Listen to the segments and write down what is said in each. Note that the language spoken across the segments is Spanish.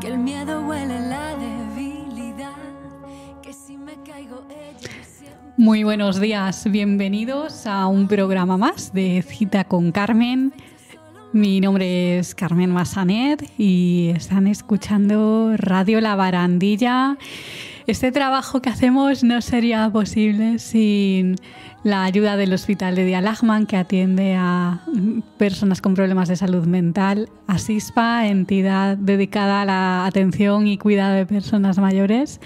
que el miedo huele la debilidad, que si me caigo. Muy buenos días, bienvenidos a un programa más de Cita con Carmen. Mi nombre es Carmen Massanet y están escuchando Radio La Barandilla. Este trabajo que hacemos no sería posible sin la ayuda del Hospital de Dialagman, que atiende a personas con problemas de salud mental, ASISPA, entidad dedicada a la atención y cuidado de personas mayores,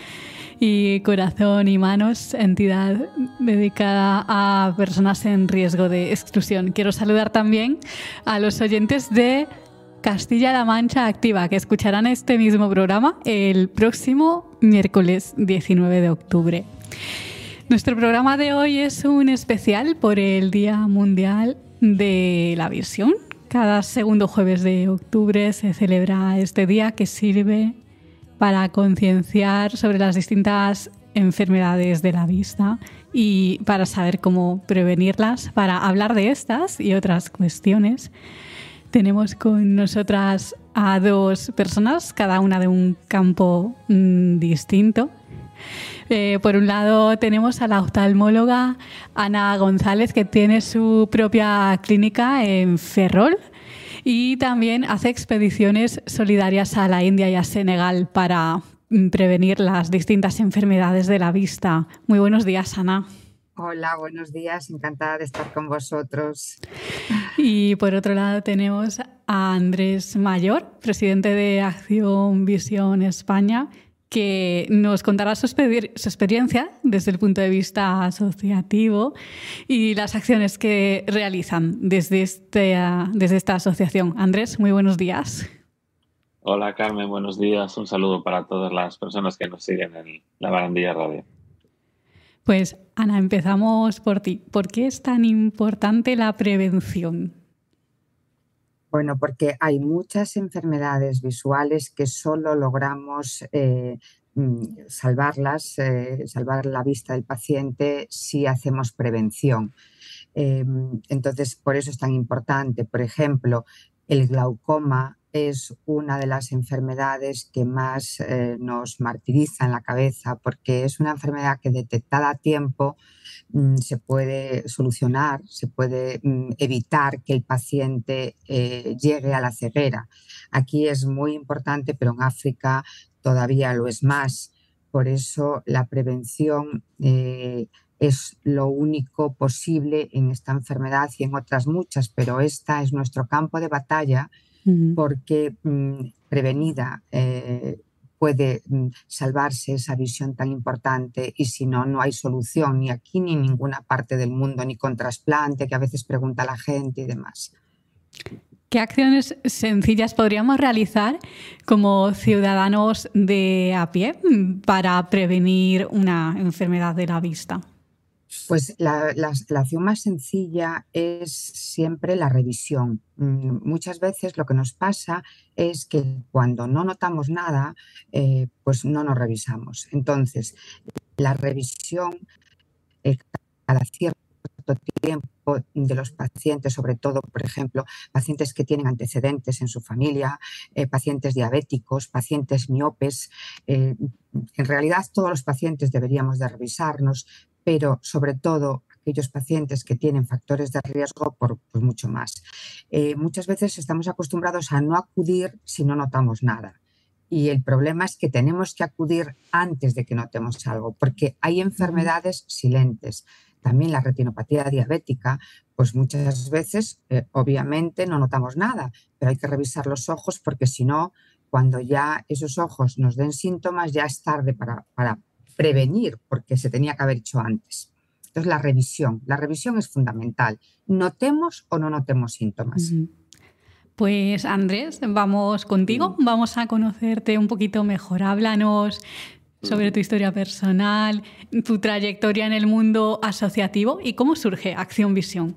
y Corazón y Manos, entidad dedicada a personas en riesgo de exclusión. Quiero saludar también a los oyentes de Castilla-La Mancha Activa, que escucharán este mismo programa el próximo miércoles 19 de octubre. Nuestro programa de hoy es un especial por el Día Mundial de la Visión. Cada segundo jueves de octubre se celebra este día que sirve para concienciar sobre las distintas enfermedades de la vista y para saber cómo prevenirlas, para hablar de estas y otras cuestiones. Tenemos con nosotras a dos personas, cada una de un campo mm, distinto. Eh, por un lado tenemos a la oftalmóloga Ana González, que tiene su propia clínica en Ferrol y también hace expediciones solidarias a la India y a Senegal para mm, prevenir las distintas enfermedades de la vista. Muy buenos días, Ana. Hola, buenos días, encantada de estar con vosotros. Y por otro lado tenemos a Andrés Mayor, presidente de Acción Visión España, que nos contará su, experiencia desde el punto de vista asociativo y las acciones que realizan desde, este, desde esta asociación. Andrés, muy buenos días. Hola Carmen, buenos días. Un saludo para todas las personas que nos siguen en la Barandilla Radio. Pues Ana, empezamos por ti. ¿Por qué es tan importante la prevención? Bueno, porque hay muchas enfermedades visuales que solo logramos eh, mm, salvarlas, eh, salvar la vista del paciente si hacemos prevención. Em, entonces, por eso es tan importante. Por ejemplo, el glaucoma es una de las enfermedades que más eh, nos martiriza en la cabeza porque es una enfermedad que detectada a tiempo mm, se puede solucionar, se puede mm, evitar que el paciente eh, llegue a la ceguera. Aquí es muy importante, pero en África todavía lo es más. Por eso la prevención eh, es lo único posible en esta enfermedad y en otras muchas, pero esta es nuestro campo de batalla porque mm, prevenida eh, puede mm, salvarse esa visión tan importante y si no, no hay solución ni aquí ni en ninguna parte del mundo, ni con trasplante, que a veces pregunta la gente y demás. ¿Qué acciones sencillas podríamos realizar como ciudadanos de a pie mm, para prevenir una enfermedad de la vista? Pues la, acción más sencilla es siempre la revisión. Mm, muchas veces lo que nos pasa es que cuando no notamos nada, eh, pues no nos revisamos. Entonces, la revisión eh, cada cierto tiempo de los pacientes, sobre todo, por ejemplo, pacientes que tienen antecedentes en su familia, eh, pacientes diabéticos, pacientes miopes. en realidad, todos los pacientes deberíamos de revisarnos, pero sobre todo aquellos pacientes que tienen factores de riesgo por, mucho más. Eh, muchas veces estamos acostumbrados a no acudir si no notamos nada. Y el problema es que tenemos que acudir antes de que notemos algo, porque hay enfermedades silentes. También la retinopatía diabética, pues muchas veces, eh, obviamente, no notamos nada, pero hay que revisar los ojos porque si no, cuando ya esos ojos nos den síntomas, ya es tarde para, para prevenir porque se tenía que haber hecho antes. Entonces, la revisión. La revisión es fundamental. Notemos o no notemos síntomas. Pues Andrés, vamos contigo, vamos a conocerte un poquito mejor. Háblanos sobre tu historia personal, tu trayectoria en el mundo asociativo y cómo surge Acción Visión.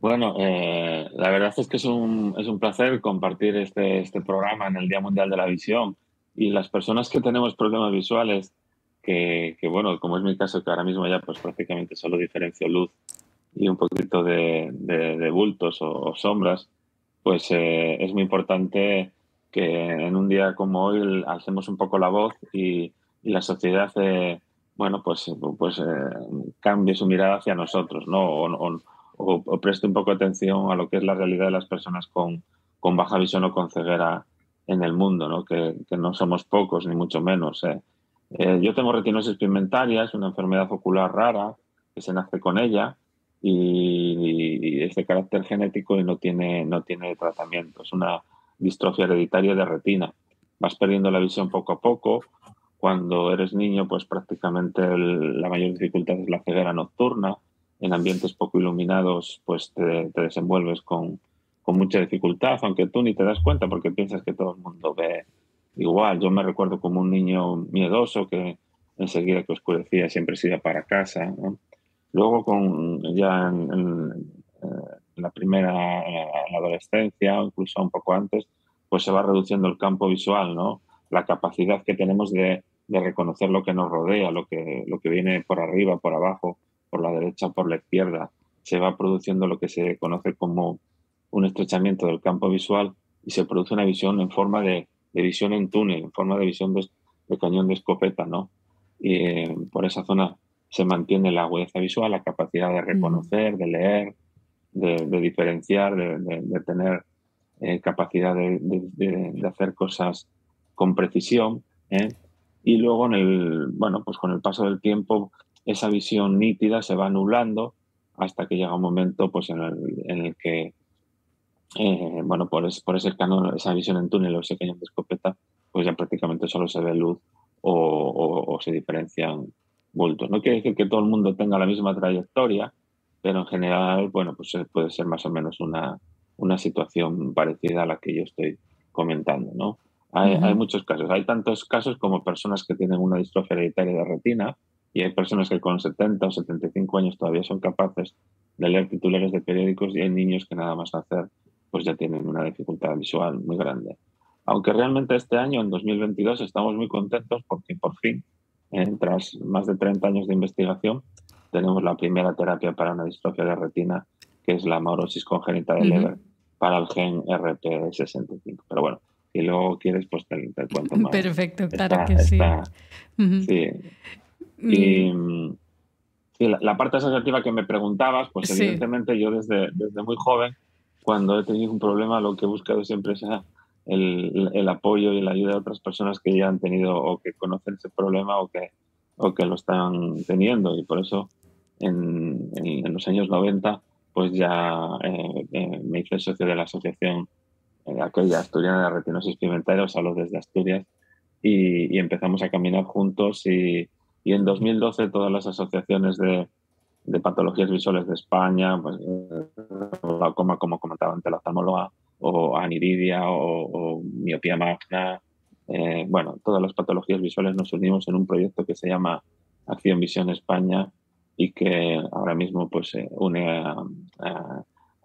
Bueno, eh, la verdad es que es un, es un placer compartir este, este programa en el Día Mundial de la Visión y las personas que tenemos problemas visuales, que, bueno, como es mi caso, que ahora mismo ya pues prácticamente solo diferencio luz y un poquito de, de, bultos o, sombras, pues eh, es muy importante que en un día como hoy hacemos un poco la voz y, y la sociedad, eh, bueno, pues, pues eh, cambie su mirada hacia nosotros, ¿no? O, o, preste un poco atención a lo que es la realidad de las personas con, con baja visión o con ceguera en el mundo, ¿no? Que, que no somos pocos, ni mucho menos. yo tengo retinosis pigmentaria, es una enfermedad ocular rara que se nace con ella y, es de carácter genético y no tiene, no tiene tratamiento. Es una distrofia hereditaria de retina. Vas perdiendo la visión poco a poco. Cuando eres niño, pues prácticamente la mayor dificultad es la ceguera nocturna. En ambientes poco iluminados, pues te, desenvuelves con, con mucha dificultad, aunque tú ni te das cuenta porque piensas que todo el mundo ve igual. Yo me recuerdo como un niño miedoso que enseguida que oscurecía siempre se iba para casa. Luego, con, ya en, la primera la adolescencia, incluso un poco antes, pues se va reduciendo el campo visual, ¿no? La capacidad que tenemos de, de, reconocer lo que nos rodea, lo que, lo que viene por arriba, por abajo, por la derecha, por la izquierda. Se va produciendo lo que se conoce como un estrechamiento del campo visual y se produce una visión en forma de, de visión en túnel, en forma de visión de, de cañón de escopeta, ¿no? Y eh, por esa zona se mantiene la agudeza visual, la capacidad de reconocer, de leer, de, diferenciar, de, tener eh, capacidad de, hacer cosas con precisión. ¿eh? Y luego, en el, bueno, pues con el paso del tiempo, esa visión nítida se va anulando hasta que llega un momento pues, en, el, que, eh, bueno, por, por ese canon, esa visión en túnel o ese cañón de escopeta, pues ya prácticamente solo se ve luz o se diferencian no quiere decir que todo el mundo tenga la misma trayectoria, pero en general, bueno, pues puede ser más o menos una, una situación parecida a la que yo estoy comentando, ¿no? Hay, hay, muchos casos. Hay tantos casos como personas que tienen una distrofia hereditaria de retina y hay personas que con 70 o 75 años todavía son capaces de leer titulares de periódicos y hay niños que nada más hacer pues ya tienen una dificultad visual muy grande. Aunque realmente este año, en 2022, estamos muy contentos porque por fin tras más de 30 años de investigación, tenemos la primera terapia para una distrofia de retina, que es la amaurosis congénita de Leber, para el gen RP65. Pero bueno, si luego quieres, pues te, cuento más. Perfecto, claro que sí. Sí. Y, la, parte asociativa que me preguntabas, pues evidentemente yo desde, desde muy joven, cuando he tenido un problema, lo que he buscado siempre es el, el, apoyo y la ayuda de otras personas que ya han tenido o que conocen ese problema o que, o que lo están teniendo. Y por eso en, en, los años 90 pues ya eh, eh, me hice socio de la asociación eh, aquella asturiana de retinosis pigmentaria, o sea, desde Asturias, y, y, empezamos a caminar juntos y, y, en 2012 todas las asociaciones de, de patologías visuales de España, pues, como comentaba antes la oftalmóloga, o aniridia o, miopía magna. Eh, bueno, todas las patologías visuales nos unimos en un proyecto que se llama Acción Visión España y que ahora mismo pues une a,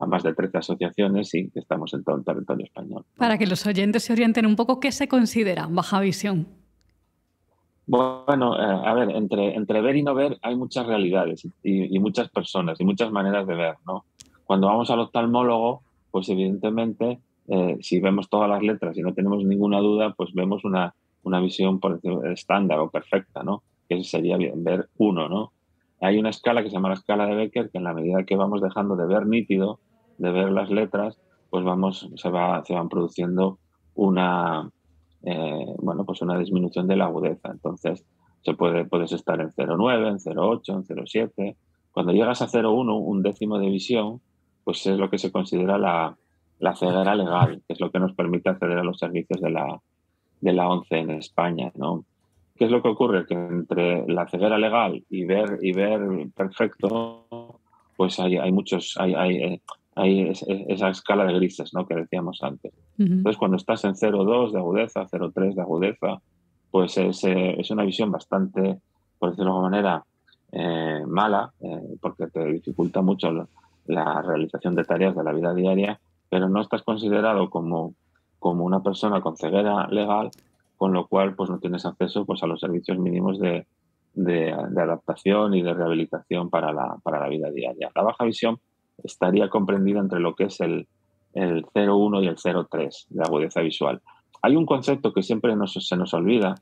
más de 13 asociaciones y estamos en todo el territorio español. Para que los oyentes se orienten un poco, ¿qué se considera baja visión? Bueno, eh, a ver, entre, entre ver y no ver hay muchas realidades y, muchas personas y muchas maneras de ver, ¿no? Cuando vamos al oftalmólogo, pues evidentemente, eh, si vemos todas las letras y no tenemos ninguna duda, pues vemos una, una visión por estándar o perfecta, ¿no? Que sería ver uno, ¿no? Hay una escala que se llama la escala de Becker, que en la medida que vamos dejando de ver nítido, de ver las letras, pues vamos, se, va, se van produciendo una, eh, bueno, pues una disminución de la agudeza. Entonces, se puede, puedes estar en 0,9, en 0,8, en 0,7. Cuando llegas a 0,1, un décimo de visión, pues es lo que se considera la, la ceguera legal, que es lo que nos permite acceder a los servicios de la, de la ONCE en España, ¿no? ¿Qué es lo que ocurre? Que entre la ceguera legal y ver, y ver perfecto, pues hay, hay muchos, hay, hay, hay, esa escala de grises, ¿no? Que decíamos antes. Entonces, cuando estás en 0,2 de agudeza, 0,3 de agudeza, pues es, es, una visión bastante, por decirlo de alguna manera, eh, mala, eh, porque te dificulta mucho la realización de tareas de la vida diaria, pero no estás considerado como, como una persona con ceguera legal, con lo cual pues no tienes acceso pues, a los servicios mínimos de, de, adaptación y de rehabilitación para la, para la vida diaria. La baja visión estaría comprendida entre lo que es el, el 0,1 y el 0,3 de agudeza visual. Hay un concepto que siempre se nos olvida,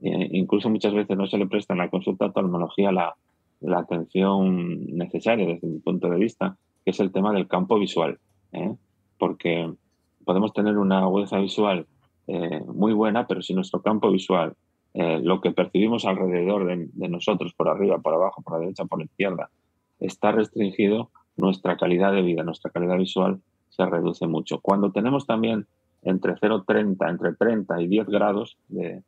eh, incluso muchas veces no se le presta en la consulta de oftalmología la, la, atención necesaria desde mi punto de vista, que es el tema del campo visual. ¿eh? Porque podemos tener una agudeza visual eh, muy buena, pero si nuestro campo visual, lo que percibimos alrededor de, de, nosotros, por arriba, por abajo, por la derecha, por la izquierda, está restringido, nuestra calidad de vida, nuestra calidad visual se reduce mucho. Cuando tenemos también entre 0,30, entre 30 y 10 grados de,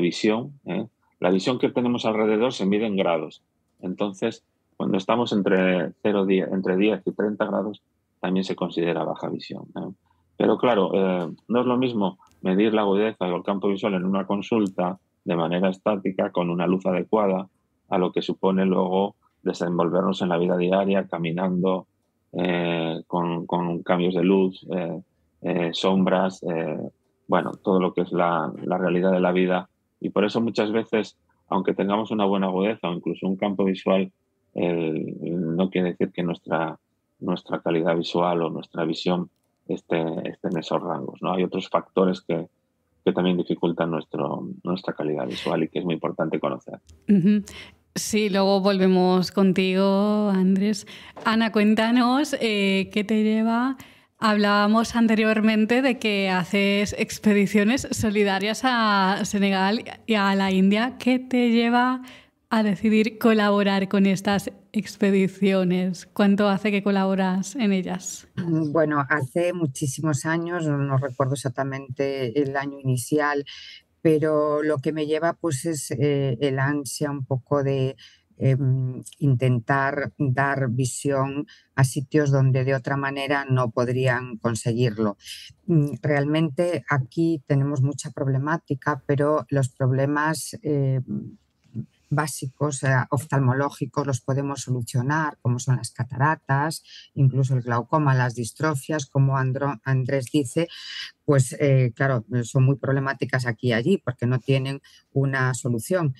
visión, ¿eh? la visión que tenemos alrededor se mide en grados. Entonces, cuando estamos entre, 0, 10, entre 10 y 30 grados, también se considera baja visión. ¿eh? Pero claro, eh, no es lo mismo medir la agudeza o el campo visual en una consulta de manera estática, con una luz adecuada, a lo que supone luego desenvolvernos en la vida diaria, caminando, eh, con, cambios de luz, eh, eh, sombras, bueno, todo lo que es la, realidad de la vida. Y por eso muchas veces, aunque tengamos una buena agudeza o incluso un campo visual, no quiere decir que nuestra, nuestra calidad visual o nuestra visión esté, esté en esos rangos. ¿no? Hay otros factores que, que también dificultan nuestra calidad visual y que es muy importante conocer. Sí, luego volvemos contigo, Andrés. Ana, cuéntanos eh, qué te lleva. Hablábamos anteriormente de que haces expediciones solidarias a Senegal y a la India. ¿Qué te lleva a decidir colaborar con estas expediciones? ¿Cuánto hace que colaboras en ellas? Bueno, hace muchísimos años, no recuerdo exactamente el año inicial, pero lo que me lleva pues es eh, el ansia un poco de em, intentar dar visión a sitios donde de otra manera no podrían conseguirlo. Mm, realmente aquí tenemos mucha problemática, pero los problemas em, básicos eh, oftalmológicos los podemos solucionar, como son las cataratas, incluso el glaucoma, las distrofias, como Andrés dice, pues eh, claro, son muy problemáticas aquí y allí porque no tienen una solución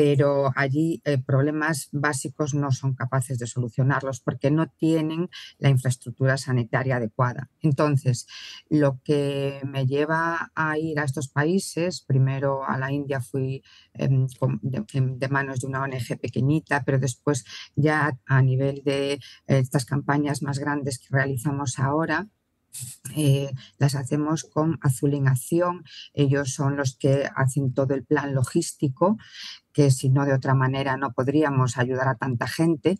pero allí eh, problemas básicos no son capaces de solucionarlos porque no tienen la infraestructura sanitaria adecuada. Entonces, lo que me lleva a ir a estos países, primero a la India fui em, de, manos de una ONG pequeñita, pero después ya a nivel de eh, estas campañas más grandes que realizamos ahora, eh, las hacemos con Azul en Acción. Ellos son los que hacen todo el plan logístico, que si no de otra manera no podríamos ayudar a tanta gente.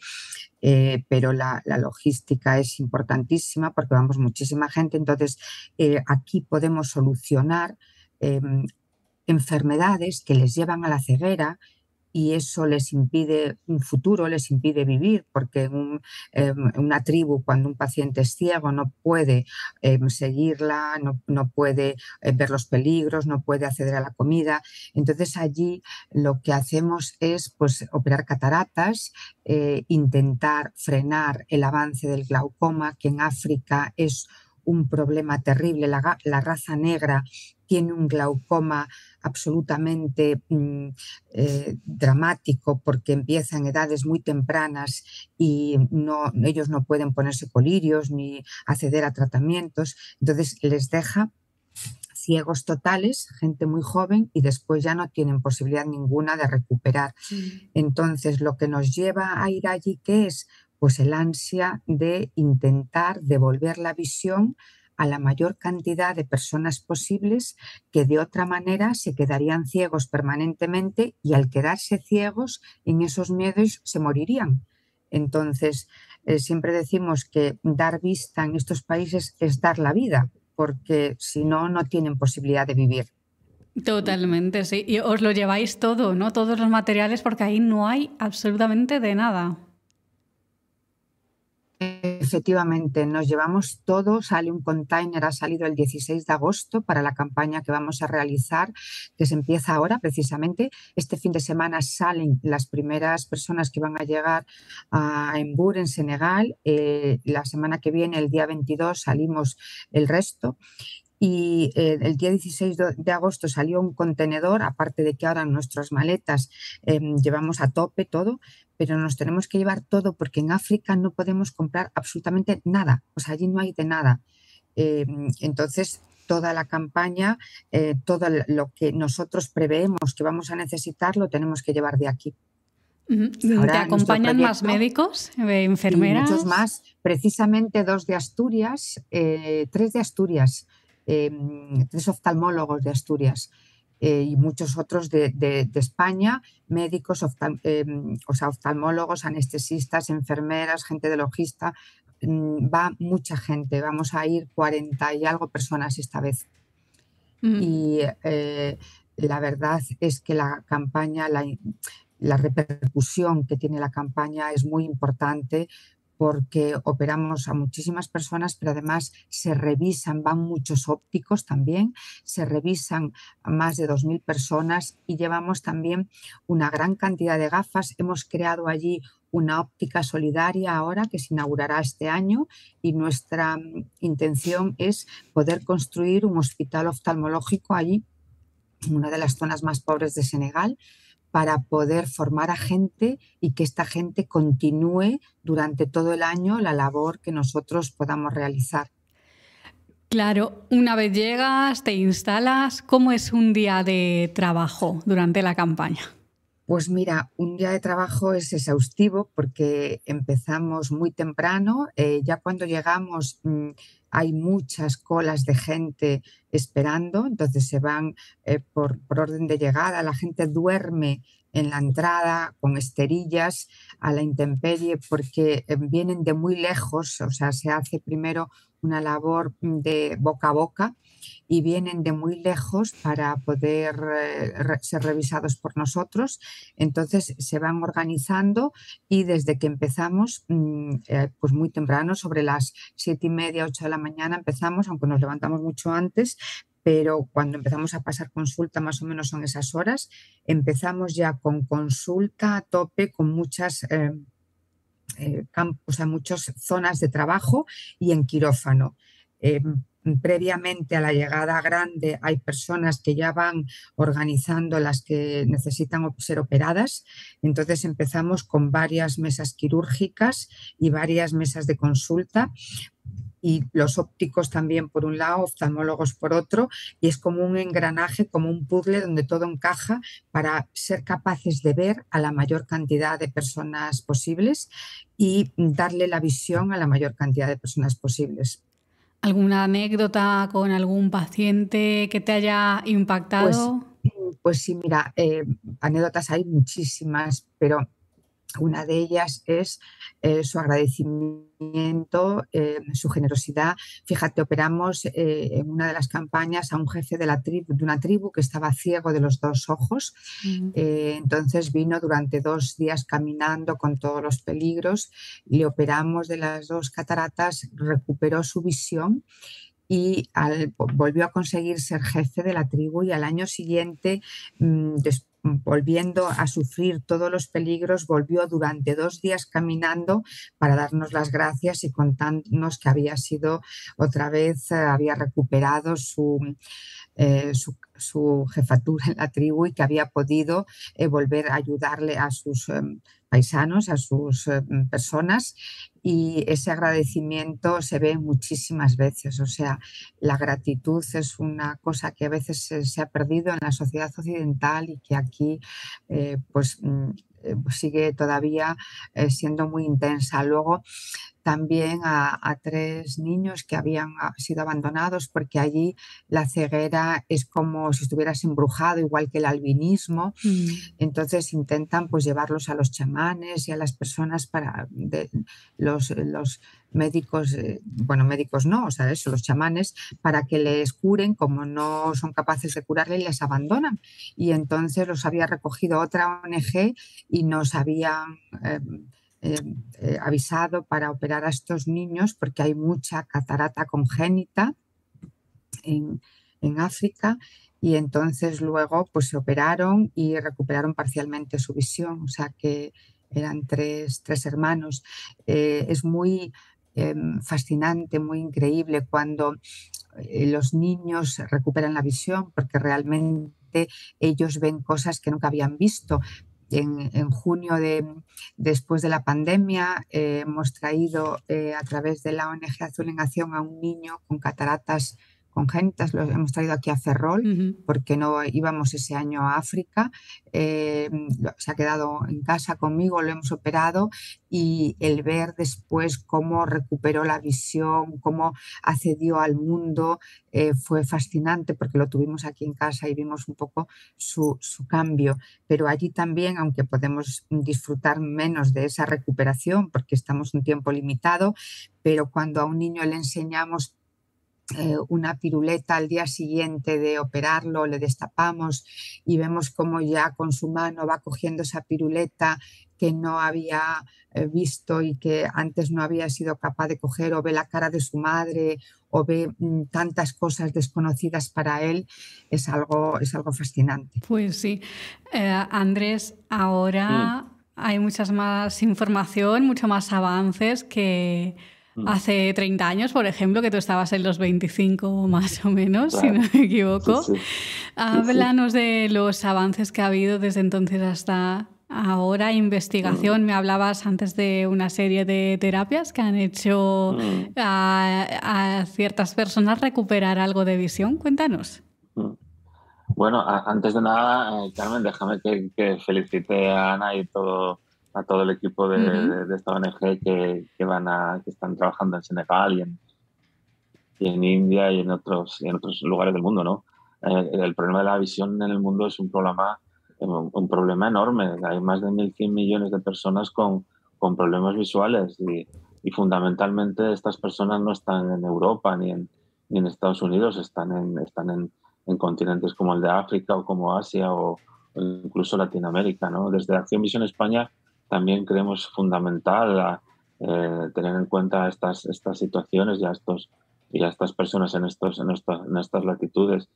Eh, pero la, logística es importantísima porque vamos muchísima gente. Entonces, eh, aquí podemos solucionar em, enfermedades que les llevan a la ceguera y eso les impide un futuro, les impide vivir, porque en em, una tribu, cuando un paciente es ciego, no puede em, seguirla, no, puede eh, ver los peligros, no puede acceder a la comida. Entonces allí lo que hacemos es pues, operar cataratas, eh, intentar frenar el avance del glaucoma, que en África es un problema terrible. la raza negra tiene un glaucoma absolutamente mm, eh, dramático porque empieza en edades muy tempranas y no, ellos no pueden ponerse colirios ni acceder a tratamientos. Entonces les deja ciegos totales, gente muy joven y después ya no tienen posibilidad ninguna de recuperar. Entonces lo que nos lleva a ir allí, ¿qué es? Pues el ansia de intentar devolver la visión a la mayor cantidad de personas posibles que de otra manera se quedarían ciegos permanentemente y al quedarse ciegos en esos miedos se morirían. Entonces, eh, siempre decimos que dar vista en estos países es dar la vida, porque si no, no tienen posibilidad de vivir. Totalmente, sí. Y os lo lleváis todo, ¿no? Todos los materiales, porque ahí no hay absolutamente de nada. Efectivamente, nos llevamos todo, sale un container, ha salido el 16 de agosto para la campaña que vamos a realizar, que se empieza ahora precisamente. Este fin de semana salen las primeras personas que van a llegar a Embur, en Senegal. Eh, la semana que viene, el día 22, salimos el resto y eh, el día 16 de agosto salió un contenedor, aparte de que ahora nuestras maletas em, llevamos a tope todo, pero nos tenemos que llevar todo porque en África no podemos comprar absolutamente nada, o sea, allí no hay de nada. Em, entonces, toda la campaña, eh, todo lo que nosotros preveemos que vamos a necesitar, lo tenemos que llevar de aquí. ¿Te acompañan más médicos, eh, enfermeras? muchos más, precisamente dos de Asturias, tres de Asturias tres oftalmólogos de Asturias eh, y muchos otros de, España, médicos, em, o sea, oftalmólogos, anestesistas, enfermeras, gente de logista. Mm, va mucha gente, vamos a ir 40 y algo personas esta vez. Y eh, la verdad es que la campaña, la, la repercusión que tiene la campaña es muy importante porque operamos a muchísimas personas, pero además se revisan, van muchos ópticos también, se revisan más de 2.000 personas y llevamos también una gran cantidad de gafas. Hemos creado allí una óptica solidaria ahora que se inaugurará este año y nuestra mm, intención es poder construir un hospital oftalmológico allí, en una de las zonas más pobres de Senegal, para poder formar a gente y que esta gente continúe durante todo el año la labor que nosotros podamos realizar. Claro, una vez llegas, te instalas, ¿cómo es un día de trabajo durante la campaña? Pues mira, un día de trabajo es exhaustivo porque empezamos muy temprano, eh, ya cuando llegamos mm, hay muchas colas de gente esperando, entonces se van eh, por, orden de llegada, la gente duerme en la entrada con esterillas a la intemperie porque eh, vienen de muy lejos, o sea, se hace primero una labor de boca a boca y vienen de muy lejos para poder eh, ser revisados por nosotros. Entonces se van organizando y desde que empezamos, mm, eh, pues muy temprano, sobre las siete y media, ocho de la mañana empezamos, aunque nos levantamos mucho antes, pero cuando empezamos a pasar consulta, más o menos son esas horas, empezamos ya con consulta a tope, con muchas... Eh, campos, muchas zonas de trabajo y en quirófano. Previamente a la llegada grande hay personas que ya van organizando las que necesitan ser operadas. Entonces empezamos con varias mesas quirúrgicas y varias mesas de consulta y los ópticos también por un lado, oftalmólogos por otro, y es como un engranaje, como un puzzle donde todo encaja para ser capaces de ver a la mayor cantidad de personas posibles y darle la visión a la mayor cantidad de personas posibles. ¿Alguna anécdota con algún paciente que te haya impactado? Pues, pues sí, mira, eh, anécdotas hay muchísimas, pero una de ellas es eh, su agradecimiento, eh, su generosidad. Fíjate, operamos eh, en una de las campañas a un jefe de, la tribu, de una tribu que estaba ciego de los dos ojos. entonces vino durante dos días caminando con todos los peligros. Le operamos de las dos cataratas, recuperó su visión y volvió a conseguir ser jefe de la tribu y al año siguiente, mm, volviendo a sufrir todos los peligros, volvió durante dos días caminando para darnos las gracias y contándonos que había sido otra vez, eh, había recuperado su, eh, su, jefatura en la tribu y que había podido eh, volver a ayudarle a sus em, paisanos, a sus personas y ese agradecimiento se ve muchísimas veces. O sea, la gratitud es una cosa que a veces se, ha perdido en la sociedad occidental y que aquí eh, pues mm, eh, sigue todavía eh, siendo muy intensa. Luego también a, tres niños que habían ah, sido abandonados porque allí la ceguera es como si estuvieras embrujado, igual que el albinismo. Mm. Entonces intentan pues llevarlos a los chamanes y a las personas para los, los médicos, eh, bueno, médicos no, o sea, eso, los chamanes, para que les curen, como no son capaces de curarle, les abandonan. Y entonces los había recogido otra ONG y nos habían... Em, eh, eh, avisado para operar a estos niños porque hay mucha catarata congénita en, África y entonces luego pues se operaron y recuperaron parcialmente su visión, o sea que eran tres, tres hermanos. Eh, es muy fascinante, muy increíble cuando los niños recuperan la visión porque realmente ellos ven cosas que nunca habían visto. En, junio de, después de la pandemia hemos traído a través de la ONG Azul en Acción a un niño con cataratas congénitas, lo hemos traído aquí a Ferrol porque no íbamos ese año a África. Eh, se ha quedado en casa conmigo, lo hemos operado y el ver después cómo recuperó la visión, cómo accedió al mundo, eh, fue fascinante porque lo tuvimos aquí en casa y vimos un poco su, su cambio. Pero allí también, aunque podemos disfrutar menos de esa recuperación porque estamos un tiempo limitado, pero cuando a un niño le enseñamos eh, una piruleta al día siguiente de operarlo, le destapamos y vemos cómo ya con su mano va cogiendo esa piruleta que no había eh, visto y que antes no había sido capaz de coger, o ve la cara de su madre, o ve mm, tantas cosas desconocidas para él, es algo, es algo fascinante. Pues sí. Eh, Andrés, ahora mm. hay muchas más información, mucho más avances que. Hace 30 años, por ejemplo, que tú estabas en los 25 más o menos, si no me equivoco. Háblanos de los avances que ha habido desde entonces hasta ahora, investigación. Mm. Me hablabas antes de una serie de terapias que han hecho mm. a, ciertas personas recuperar algo de visión. Cuéntanos. Bueno, antes de nada, eh, Carmen, déjame que, que felicite a Ana y todo a todo el equipo de, esta ONG que, que, van a, que están trabajando en Senegal y en, en India y en otros, en otros lugares del mundo. ¿no? Eh, el problema de la visión en el mundo es un problema, un, problema enorme. Hay más de 1.100 millones de personas con, con problemas visuales y, y, fundamentalmente estas personas no están en Europa ni en, ni en Estados Unidos, están en, están en, en continentes como el de África o como Asia o, incluso Latinoamérica. ¿no? Desde Acción Visión España también creemos fundamental eh, tener en cuenta estas, estas situaciones y a, estos, y estas personas en, estos, en estas latitudes.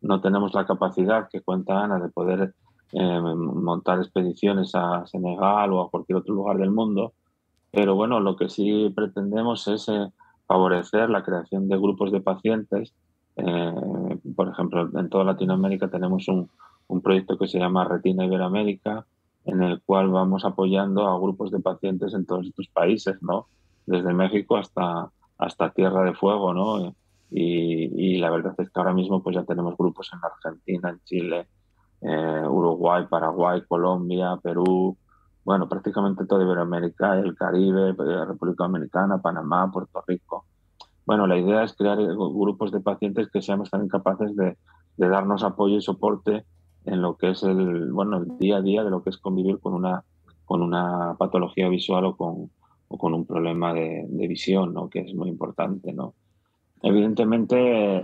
No tenemos la capacidad que cuenta Ana de poder eh, montar expediciones a Senegal o a cualquier otro lugar del mundo, pero bueno, lo que sí pretendemos es eh, favorecer la creación de grupos de pacientes. por ejemplo, en toda Latinoamérica tenemos un, un proyecto que se llama Retina Iberoamérica, en el cual vamos apoyando a grupos de pacientes en todos estos países, ¿no? Desde México hasta, hasta Tierra de Fuego, ¿no? Y, la verdad es que ahora mismo pues ya tenemos grupos en Argentina, en Chile, eh, Uruguay, Paraguay, Colombia, Perú, bueno, prácticamente toda Iberoamérica, el Caribe, eh, República Dominicana, Panamá, Puerto Rico. Bueno, la idea es crear grupos de pacientes que seamos también capaces de darnos apoyo y soporte en lo que es el, bueno, el día a día de lo que es convivir con una, con una patología visual o con, o con un problema de, de, visión, ¿no? que es muy importante. ¿no? Evidentemente,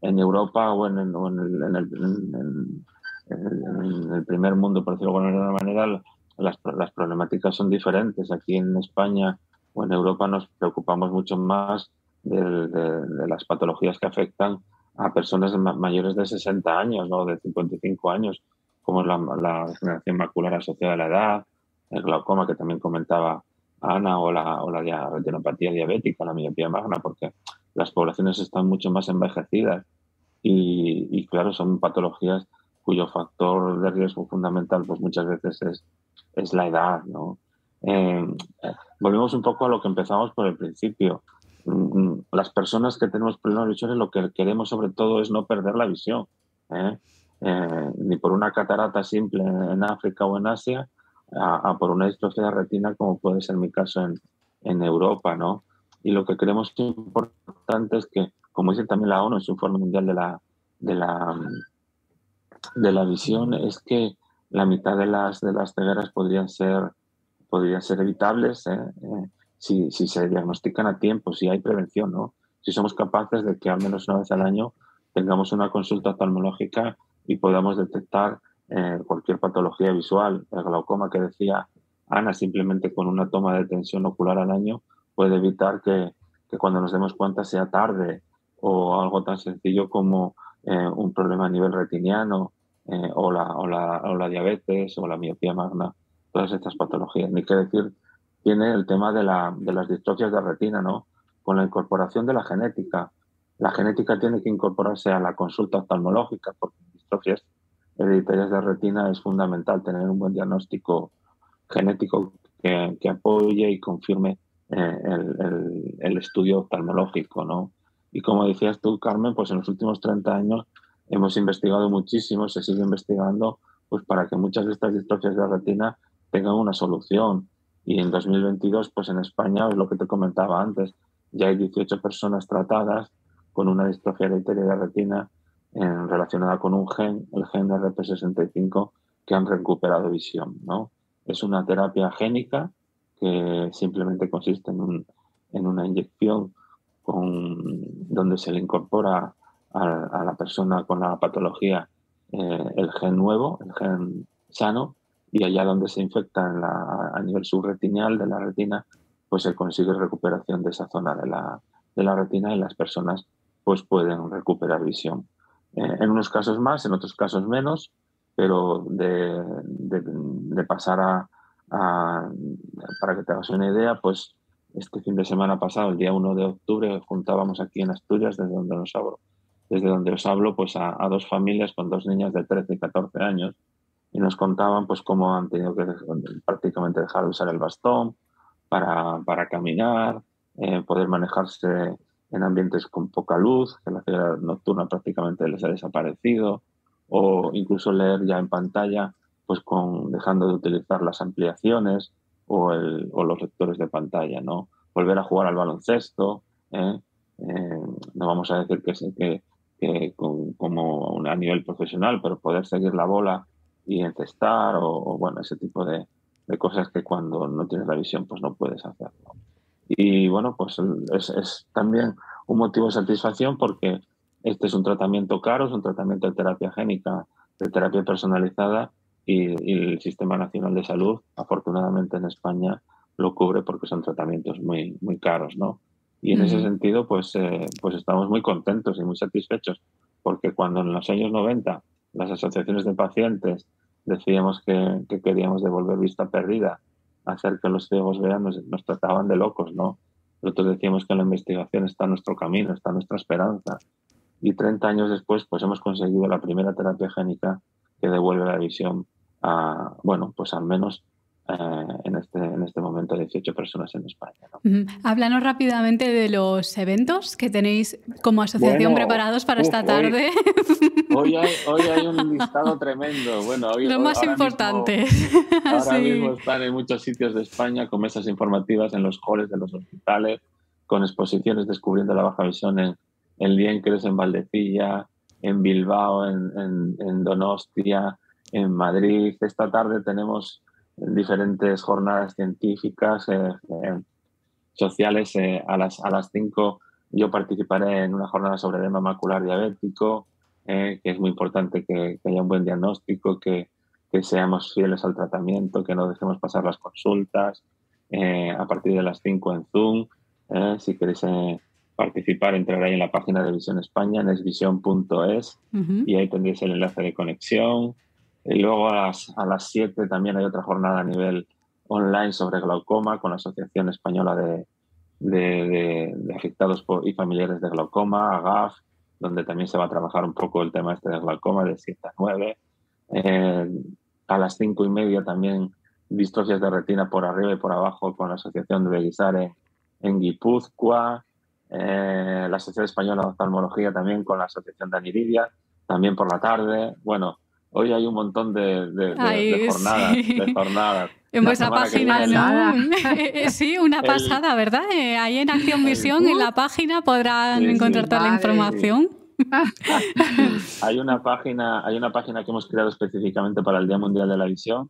en Europa o en, el, en, el, en, el, primer mundo, por decirlo de alguna manera, las, las problemáticas son diferentes. Aquí en España o en Europa nos preocupamos mucho más de, de las patologías que afectan a personas mayores de 60 años, ¿no? de 55 años, como es la, la macular asociada a la edad, el glaucoma que también comentaba Ana, o la, o la retinopatía diabética, la miopía magna, porque las poblaciones están mucho más envejecidas y, y, claro, son patologías cuyo factor de riesgo fundamental pues muchas veces es, es la edad. ¿no? Eh, volvemos un poco a lo que empezamos por el principio. Mm, las personas que tenemos problemas visuales lo que queremos sobre todo es no perder la visión, ¿eh? Eh, ni por una catarata simple en África o en Asia, a, por una distrofia de retina como puede ser mi caso en, en Europa, ¿no? Y lo que creemos importante es que, como dice también la ONU en su informe mundial de la, de la, de la visión, es que la mitad de las, de las cegueras podrían ser, podrían ser evitables. ¿eh? Si, se diagnostican a tiempo, si hay prevención, ¿no? Si somos capaces de que al menos una vez al año tengamos una consulta oftalmológica y podamos detectar eh, cualquier patología visual, el glaucoma que decía Ana, simplemente con una toma de tensión ocular al año puede evitar que, que cuando nos demos cuenta sea tarde o algo tan sencillo como eh, un problema a nivel retiniano eh, o, la, o, la, o la diabetes o la miopía magna, todas estas patologías. Ni que decir tiene el tema de, la, de las distrofias de retina, ¿no? Con la incorporación de la genética, la genética tiene que incorporarse a la consulta oftalmológica porque distrofias hereditarias de retina es fundamental tener un buen diagnóstico genético que, apoye y confirme eh, el, estudio oftalmológico, ¿no? Y como decías tú, Carmen, pues en los últimos 30 años hemos investigado muchísimo, se sigue investigando, pues para que muchas de estas distrofias de retina tengan una solución. Y en 2022, pues en España, es lo que te comentaba antes, ya hay 18 personas tratadas con una distrofia hereditaria de retina en, relacionada con un gen, el gen RP65, que han recuperado visión. ¿no? Es una terapia génica que simplemente consiste en, un, en una inyección con, donde se le incorpora a, la persona con la patología eh, el gen nuevo, el gen sano, y allá donde se infecta a nivel subretinial de la retina, pues se consigue recuperación de esa zona de la, de la retina y las personas pues pueden recuperar visión. Eh, en unos casos más, en otros casos menos, pero de, de, pasar a, para que te hagas una idea, pues este fin de semana pasado, el día 1 de octubre, juntábamos aquí en Asturias, desde donde os hablo, desde donde os hablo pues a, dos familias con dos niñas de 13 y 14 años y nos contaban pues cómo han tenido que prácticamente dejar de usar el bastón para, para caminar, eh, poder manejarse en ambientes con poca luz, que la ciudad nocturna prácticamente les ha desaparecido, o incluso leer ya en pantalla, pues con dejando de utilizar las ampliaciones o, el, o los lectores de pantalla, ¿no? Volver a jugar al baloncesto, ¿eh? Eh, no vamos a decir que, que, que como a nivel profesional, pero poder seguir la bola y encestar o, bueno, ese tipo de, de, cosas que cuando no tienes la visión pues no puedes hacerlo. Y bueno, pues es, es, también un motivo de satisfacción porque este es un tratamiento caro, es un tratamiento de terapia génica, de terapia personalizada y, el Sistema Nacional de Salud, afortunadamente en España, lo cubre porque son tratamientos muy, muy caros, ¿no? Y en ese sentido, pues, eh, pues estamos muy contentos y muy satisfechos, porque cuando en los años 90 las asociaciones de pacientes decíamos que, que queríamos devolver vista perdida, hacer que los ciegos vean, nos, trataban de locos, ¿no? Nosotros decíamos que la investigación está nuestro camino, está nuestra esperanza. Y 30 años después, pues hemos conseguido la primera terapia génica que devuelve la visión a, bueno, pues al menos eh, en, este, en este momento 18 personas en España. Háblanos rápidamente de los eventos que tenéis como asociación preparados para esta tarde. Hoy, hay, un listado tremendo. Bueno, hoy, Lo más importante. ahora mismo están en muchos sitios de España con mesas informativas en los halls de los hospitales, con exposiciones descubriendo la baja visión en, en Liencres, en Valdecilla, en Bilbao, en, en Donostia, en Madrid. Esta tarde tenemos diferentes jornadas científicas, eh, eh, sociales. Eh, a las a las 5 yo participaré en una jornada sobre edema macular diabético, que es muy importante que, haya un buen diagnóstico, que, que, seamos fieles al tratamiento, que no dejemos pasar las consultas. a partir de las 5 en Zoom, si queréis participar, entrar ahí en la página de Visión España, en esvision.es, y ahí tendréis el enlace de conexión. Y luego a las, a las 7 también hay otra jornada a nivel online sobre glaucoma con la Asociación Española de, de, Afectados y Familiares de Glaucoma, AGAF, donde también se va a trabajar un poco el tema este de glaucoma de 7 a 9. Eh, a las 5 y media también distrofias de retina por arriba y por abajo con la Asociación de Beguisar en, en Guipúzcoa. Eh, la Asociación Española de Oftalmología también con la Asociación de Aniridia, también por la tarde. Bueno, Hoy hay un montón de, jornadas, de jornadas. En vuestra página, ¿no? sí, una pasada, ¿verdad? Eh, ahí en Acción Visión, en la página, podrán encontrar toda la información. hay una página, hay una página que hemos creado específicamente para el Día Mundial de la Visión,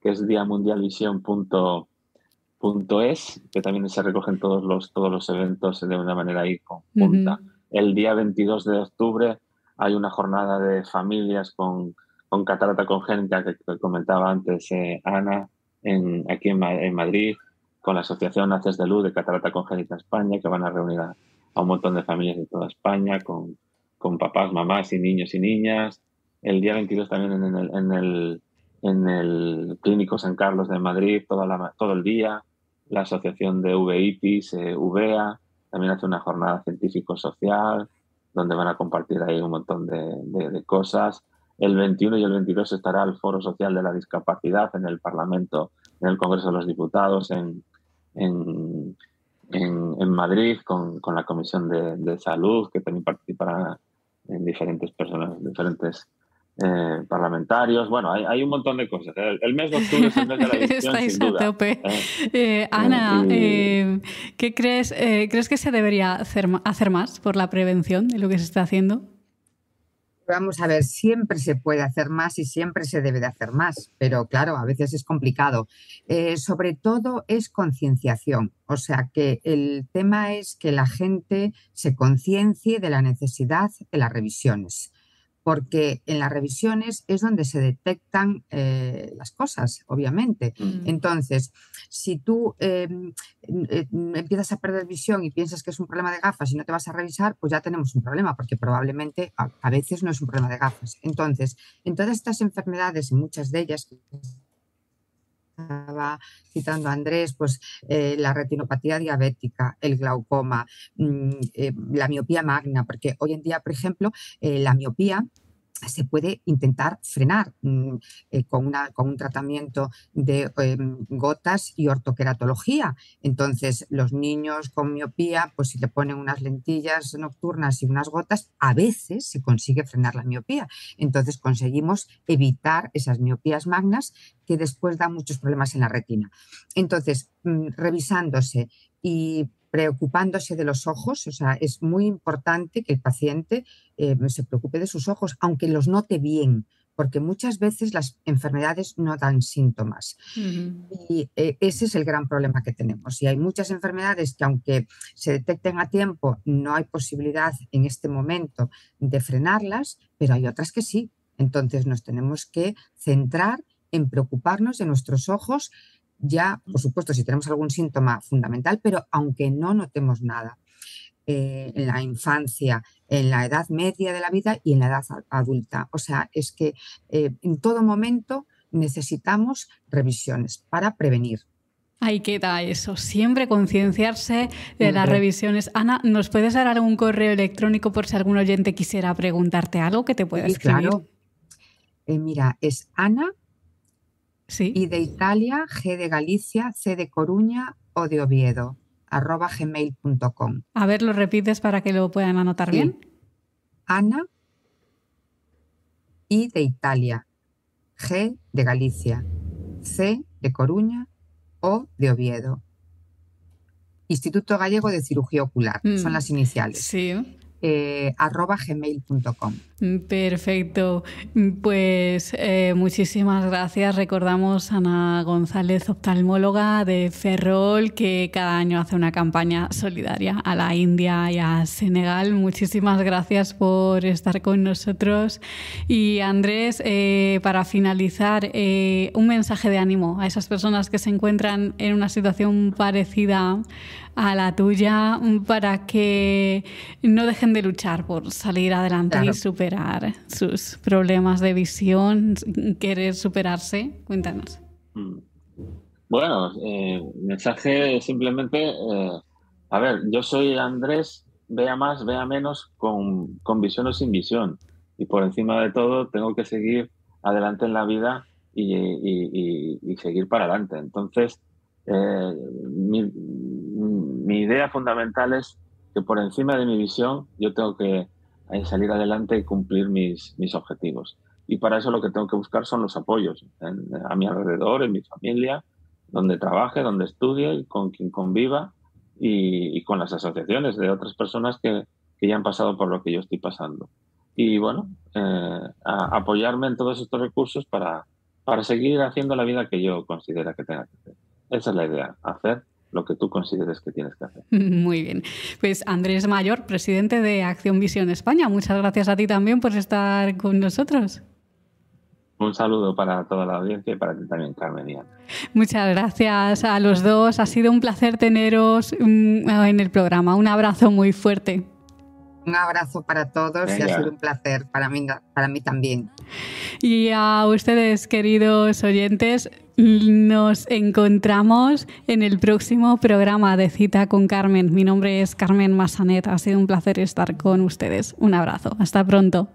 que es diamundialvisión.es, que también se recogen todos los, todos los eventos de una manera ahí conjunta. El día 22 de octubre hay una jornada de familias con con catarata congénita que, comentaba antes eh, Ana, en, aquí en, Madrid, con la Asociación Haces de Luz de Catarata Congénita España, que van a reunir a, un montón de familias de toda España, con, con, papás, mamás y niños y niñas. El día 22 también en el, en el, en el Clínico San Carlos de Madrid, toda la, todo el día. La Asociación de VIPIS, eh, VEA, también hace una jornada científico-social. donde van a compartir ahí un montón de, cosas. El 21 y el 22 estará el Foro Social de la Discapacidad en el Parlamento, en el Congreso de los Diputados, en, en, en, Madrid, con, con, la Comisión de, de, Salud, que también participará en diferentes personas, diferentes eh, parlamentarios. Bueno, hay, un montón de cosas. El, mes de octubre es el mes de la edición, sin duda. tope. ¿eh? Eh, Ana, ¿qué crees? ¿Crees que se debería hacer, hacer más por la prevención de lo que se está haciendo? Vamos a ver, siempre se puede hacer más y siempre se debe de hacer más, pero claro, a veces es complicado. sobre todo es concienciación, o sea que el tema es que la gente se conciencie de la necesidad de las revisiones porque en las revisiones es donde se detectan eh, las cosas, obviamente. Mm. Entonces, si tú em, eh, empiezas a perder visión y piensas que es un problema de gafas y no te vas a revisar, pues ya tenemos un problema, porque probablemente a, veces no es un problema de gafas. Entonces, en todas estas enfermedades, y muchas de ellas estaba citando Andrés, pues eh, la retinopatía diabética, el glaucoma, mm, eh, la miopía magna, porque hoy en día, por ejemplo, eh, la miopía se puede intentar frenar mm, eh, con, una, con, un tratamiento de em, gotas y ortoqueratología. Entonces, los niños con miopía, pues si le ponen unas lentillas nocturnas y unas gotas, a veces se consigue frenar la miopía. Entonces, conseguimos evitar esas miopías magnas que después dan muchos problemas en la retina. Entonces, mm, revisándose y preocupándose de los ojos, o sea, es muy importante que el paciente eh, se preocupe de sus ojos, aunque los note bien, porque muchas veces las enfermedades no dan síntomas. Y eh, ese es el gran problema que tenemos. Y hay muchas enfermedades que aunque se detecten a tiempo, no hay posibilidad en este momento de frenarlas, pero hay otras que sí. Entonces nos tenemos que centrar en preocuparnos de nuestros ojos ya, por supuesto, si tenemos algún síntoma fundamental, pero aunque no notemos nada. Eh, en la infancia, en la edad media de la vida y en la edad adulta. O sea, es que eh, en todo momento necesitamos revisiones para prevenir. Ahí queda eso, siempre concienciarse de las revisiones. Ana, ¿nos puedes dar algún correo electrónico por si algún oyente quisiera preguntarte algo que te pueda escribir? Claro. Eh, mira, es Ana y de Italia, G de Galicia, C de Coruña o de Oviedo, arroba gmail.com. A ver, lo repites para que lo puedan anotar bien. Ana y de Italia, G de Galicia, C de Coruña o de Oviedo. Instituto Gallego de Cirugía Ocular, son mm, las iniciales. Sí. Eh, arroba gmail.com. Perfecto. Pues eh, muchísimas gracias. Recordamos a Ana González, oftalmóloga de Ferrol, que cada año hace una campaña solidaria a la India y a Senegal. Muchísimas gracias por estar con nosotros. Y Andrés, eh, para finalizar, un mensaje de ánimo a esas personas que se encuentran en una situación parecida a la tuya para que no dejen de luchar por salir adelante y superar sus problemas de visión, querer superarse. Cuéntanos. Mm. Bueno, eh, mensaje simplemente, eh, a ver, yo soy Andrés, vea más, vea menos, con, con visión o sin visión. Y por encima de todo tengo que seguir adelante en la vida y, y seguir para adelante. Entonces, eh, mi, idea fundamental es que por encima de mi visión yo tengo que eh, salir adelante y cumplir mis, mis objetivos. Y para eso lo que tengo que buscar son los apoyos a mi alrededor, en mi familia, donde trabaje, donde estudie, con quien conviva y, con las asociaciones de otras personas que, que, ya han pasado por lo que yo estoy pasando. Y bueno, eh, apoyarme en todos estos recursos para, para seguir haciendo la vida que yo considero que tenga que hacer. Esa es la idea, hacer lo que tú consideres que tienes que hacer. Muy bien. Pues Andrés Mayor, presidente de Acción Visión España, muchas gracias a ti también por estar con nosotros. Un saludo para toda la audiencia y para ti también, Carmen. Muchas gracias a los dos. Ha sido un placer teneros mm, en el programa. Un abrazo muy fuerte. Un abrazo para todos y ha sido un placer para mí, para mí también. Y a ustedes, queridos oyentes, Nos encontramos en el próximo programa de Cita con Carmen. Mi nombre es Carmen Massanet. Ha sido un placer estar con ustedes. Un abrazo. Hasta pronto.